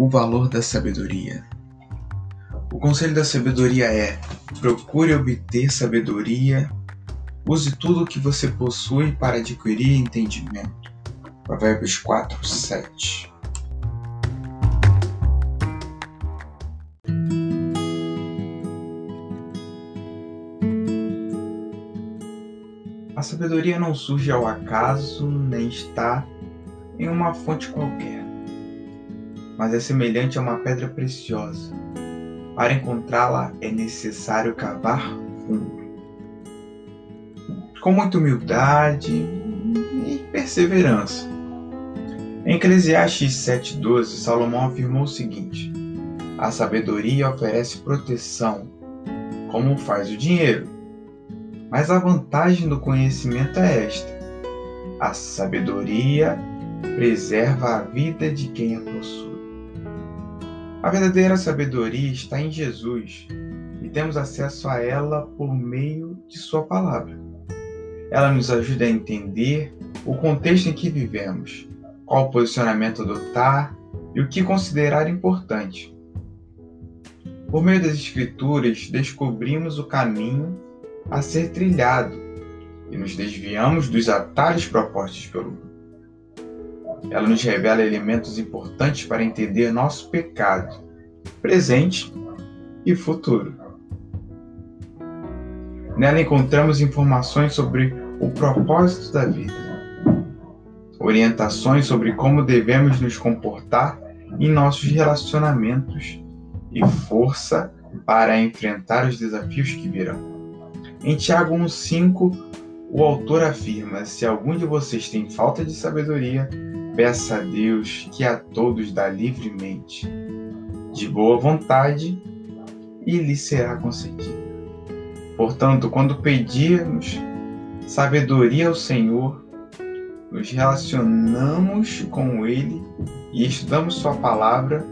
O valor da sabedoria. O conselho da sabedoria é: procure obter sabedoria, use tudo o que você possui para adquirir entendimento. Provérbios 4, 7. A sabedoria não surge ao acaso nem está em uma fonte qualquer mas é semelhante a uma pedra preciosa. Para encontrá-la é necessário cavar fundo. Com muita humildade e perseverança. Em Eclesiastes 7,12, Salomão afirmou o seguinte: A sabedoria oferece proteção, como faz o dinheiro. Mas a vantagem do conhecimento é esta: a sabedoria preserva a vida de quem a possui. A verdadeira sabedoria está em Jesus e temos acesso a ela por meio de Sua palavra. Ela nos ajuda a entender o contexto em que vivemos, qual posicionamento adotar e o que considerar importante. Por meio das Escrituras, descobrimos o caminho a ser trilhado e nos desviamos dos atalhos propostos pelo mundo. Ela nos revela elementos importantes para entender nosso pecado, presente e futuro. Nela encontramos informações sobre o propósito da vida, orientações sobre como devemos nos comportar em nossos relacionamentos e força para enfrentar os desafios que virão. Em Tiago 1,5, o autor afirma: Se algum de vocês tem falta de sabedoria, Peça a Deus que a todos dá livremente, de boa vontade, e lhe será concedido. Portanto, quando pedirmos sabedoria ao Senhor, nos relacionamos com Ele e estudamos Sua palavra,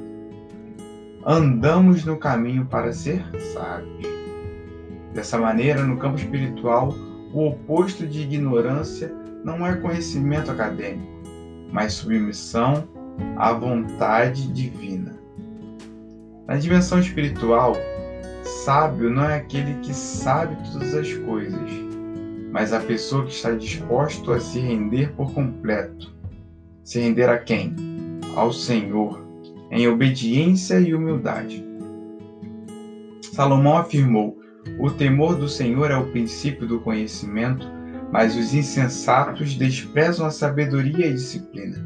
andamos no caminho para ser sábios. Dessa maneira, no campo espiritual, o oposto de ignorância não é conhecimento acadêmico, mas submissão à vontade divina. Na dimensão espiritual, sábio não é aquele que sabe todas as coisas, mas a pessoa que está disposto a se render por completo. Se render a quem? Ao Senhor, em obediência e humildade. Salomão afirmou: O temor do Senhor é o princípio do conhecimento mas os insensatos desprezam a sabedoria e disciplina.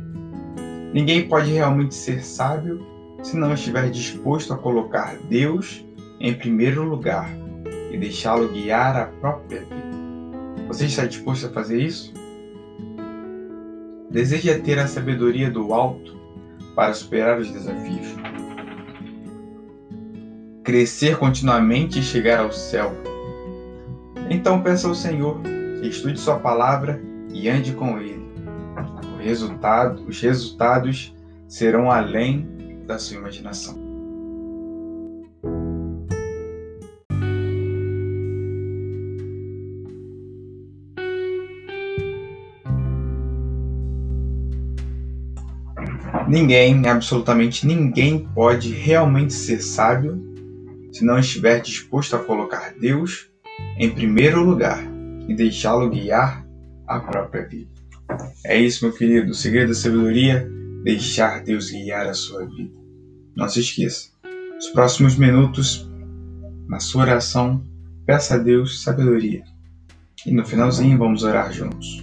Ninguém pode realmente ser sábio se não estiver disposto a colocar Deus em primeiro lugar e deixá-lo guiar a própria vida. Você está disposto a fazer isso? Deseja ter a sabedoria do alto para superar os desafios. Crescer continuamente e chegar ao céu. Então peça ao Senhor estude sua palavra e ande com ele. Resultado, os resultados serão além da sua imaginação. Ninguém, absolutamente ninguém, pode realmente ser sábio se não estiver disposto a colocar Deus em primeiro lugar e deixá-lo guiar a própria vida. É isso, meu querido. O segredo da sabedoria deixar Deus guiar a sua vida. Não se esqueça. Os próximos minutos, na sua oração, peça a Deus sabedoria. E no finalzinho vamos orar juntos.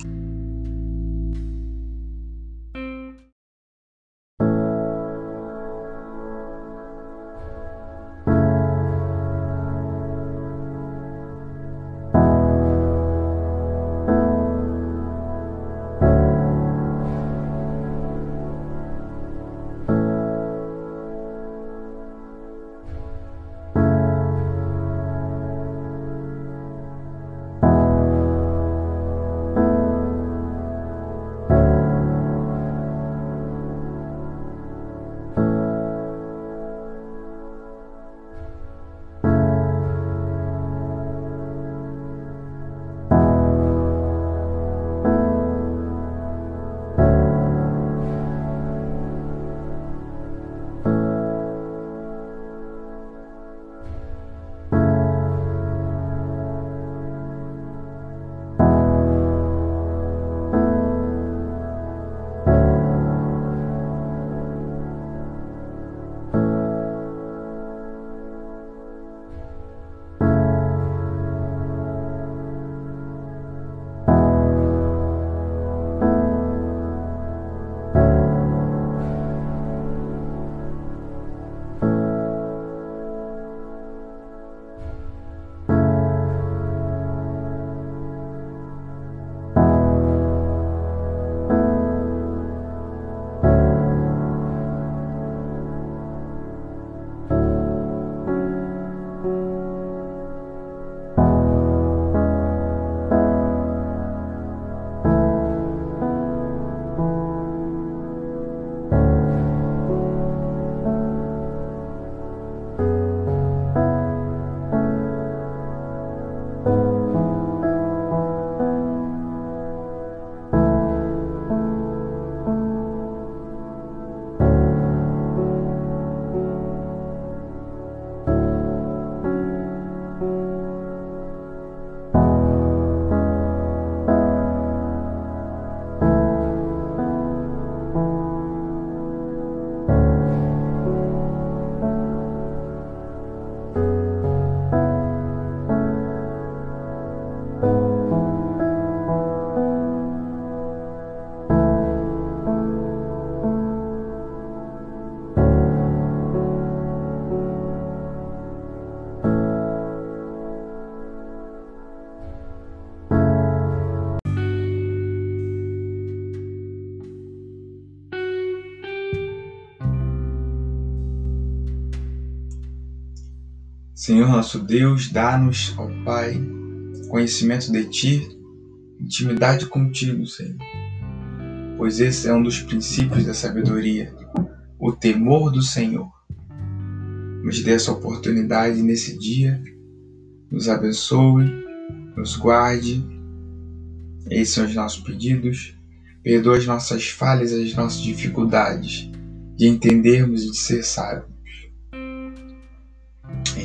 Senhor nosso Deus, dá-nos, ó Pai, conhecimento de Ti, intimidade contigo, Senhor. Pois esse é um dos princípios da sabedoria, o temor do Senhor. Nos dê essa oportunidade nesse dia, nos abençoe, nos guarde. Esses são os nossos pedidos. Perdoa as nossas falhas, as nossas dificuldades de entendermos e de ser sábios.